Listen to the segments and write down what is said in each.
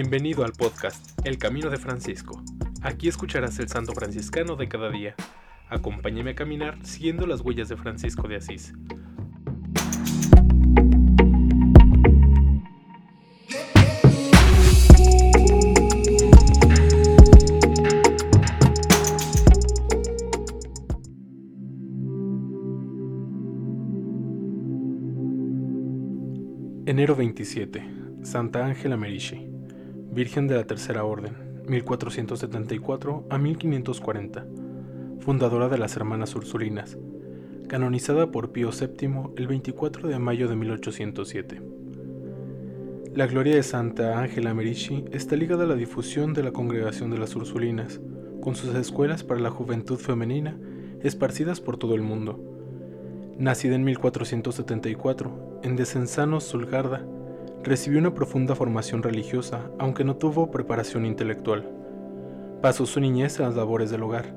Bienvenido al podcast El Camino de Francisco. Aquí escucharás el santo franciscano de cada día. Acompáñame a caminar siguiendo las huellas de Francisco de Asís. Enero 27. Santa Ángela Merici, Virgen de la Tercera Orden, 1474 a 1540, fundadora de las Hermanas Ursulinas, canonizada por Pío VII el 24 de mayo de 1807. La gloria de Santa Ángela Merici está ligada a la difusión de la congregación de las Ursulinas, con sus escuelas para la juventud femenina esparcidas por todo el mundo Nacida en 1474, en Desenzano, Sulgarda, recibió una profunda formación religiosa, aunque no tuvo preparación intelectual. Pasó su niñez en las labores del hogar.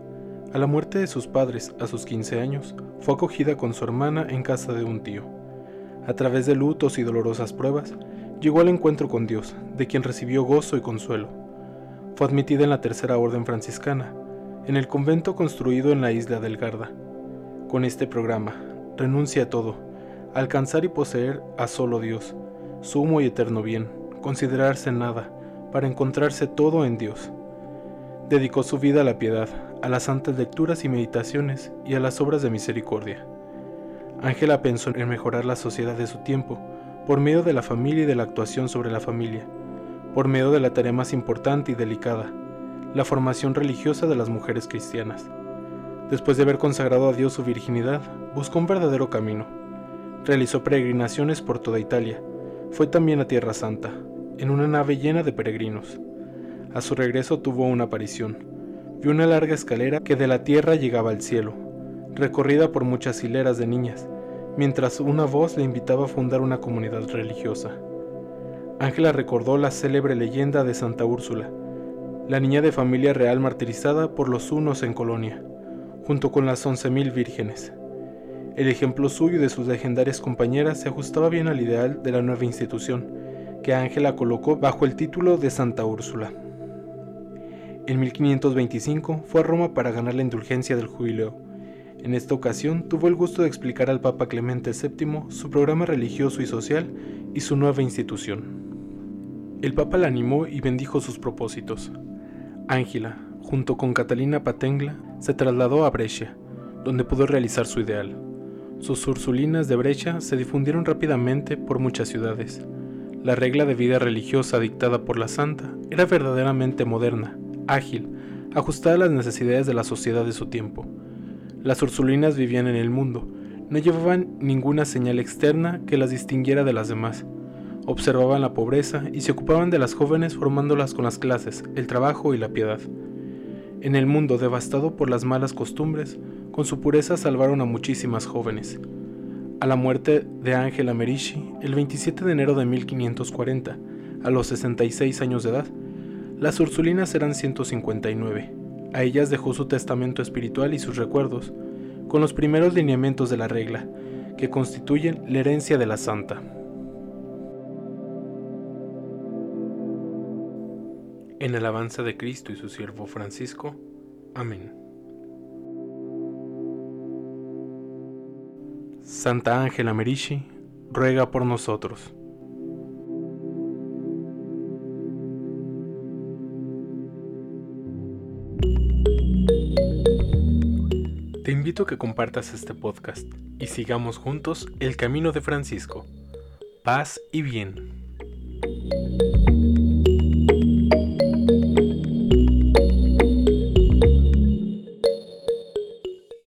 A la muerte de sus padres, a sus 15 años, fue acogida con su hermana en casa de un tío. A través de lutos y dolorosas pruebas, llegó al encuentro con Dios, de quien recibió gozo y consuelo. Fue admitida en la Tercera Orden Franciscana, en el convento construido en la isla del Garda. Con este programa, renuncia a todo, alcanzar y poseer a solo Dios, sumo y eterno bien, considerarse nada, para encontrarse todo en Dios. Dedicó su vida a la piedad, a las santas lecturas y meditaciones y a las obras de misericordia. Ángela pensó en mejorar la sociedad de su tiempo por medio de la familia y de la actuación sobre la familia, por medio de la tarea más importante y delicada, la formación religiosa de las mujeres cristianas. Después de haber consagrado a Dios su virginidad, buscó un verdadero camino. Realizó peregrinaciones por toda Italia. Fue también a Tierra Santa, en una nave llena de peregrinos. A su regreso tuvo una aparición. Vio una larga escalera que de la tierra llegaba al cielo, recorrida por muchas hileras de niñas, mientras una voz le invitaba a fundar una comunidad religiosa. Ángela recordó la célebre leyenda de Santa Úrsula, la niña de familia real martirizada por los hunos en Colonia junto con las once mil vírgenes. El ejemplo suyo y de sus legendarias compañeras se ajustaba bien al ideal de la nueva institución, que Ángela colocó bajo el título de Santa Úrsula. En 1525 fue a Roma para ganar la indulgencia del jubileo. En esta ocasión tuvo el gusto de explicar al Papa Clemente VII su programa religioso y social y su nueva institución. El Papa la animó y bendijo sus propósitos. Ángela, junto con Catalina Patengla, se trasladó a Brescia, donde pudo realizar su ideal. Sus ursulinas de Brescia se difundieron rápidamente por muchas ciudades. La regla de vida religiosa dictada por la santa era verdaderamente moderna, ágil, ajustada a las necesidades de la sociedad de su tiempo. Las ursulinas vivían en el mundo, no llevaban ninguna señal externa que las distinguiera de las demás. Observaban la pobreza y se ocupaban de las jóvenes formándolas con las clases, el trabajo y la piedad. En el mundo devastado por las malas costumbres, con su pureza salvaron a muchísimas jóvenes. A la muerte de Ángela Merici, el 27 de enero de 1540, a los 66 años de edad, las Ursulinas eran 159. A ellas dejó su testamento espiritual y sus recuerdos, con los primeros lineamientos de la regla, que constituyen la herencia de la santa. En alabanza de Cristo y su siervo Francisco. Amén. Santa Ángela Merici, ruega por nosotros. Te invito a que compartas este podcast y sigamos juntos el camino de Francisco. Paz y bien.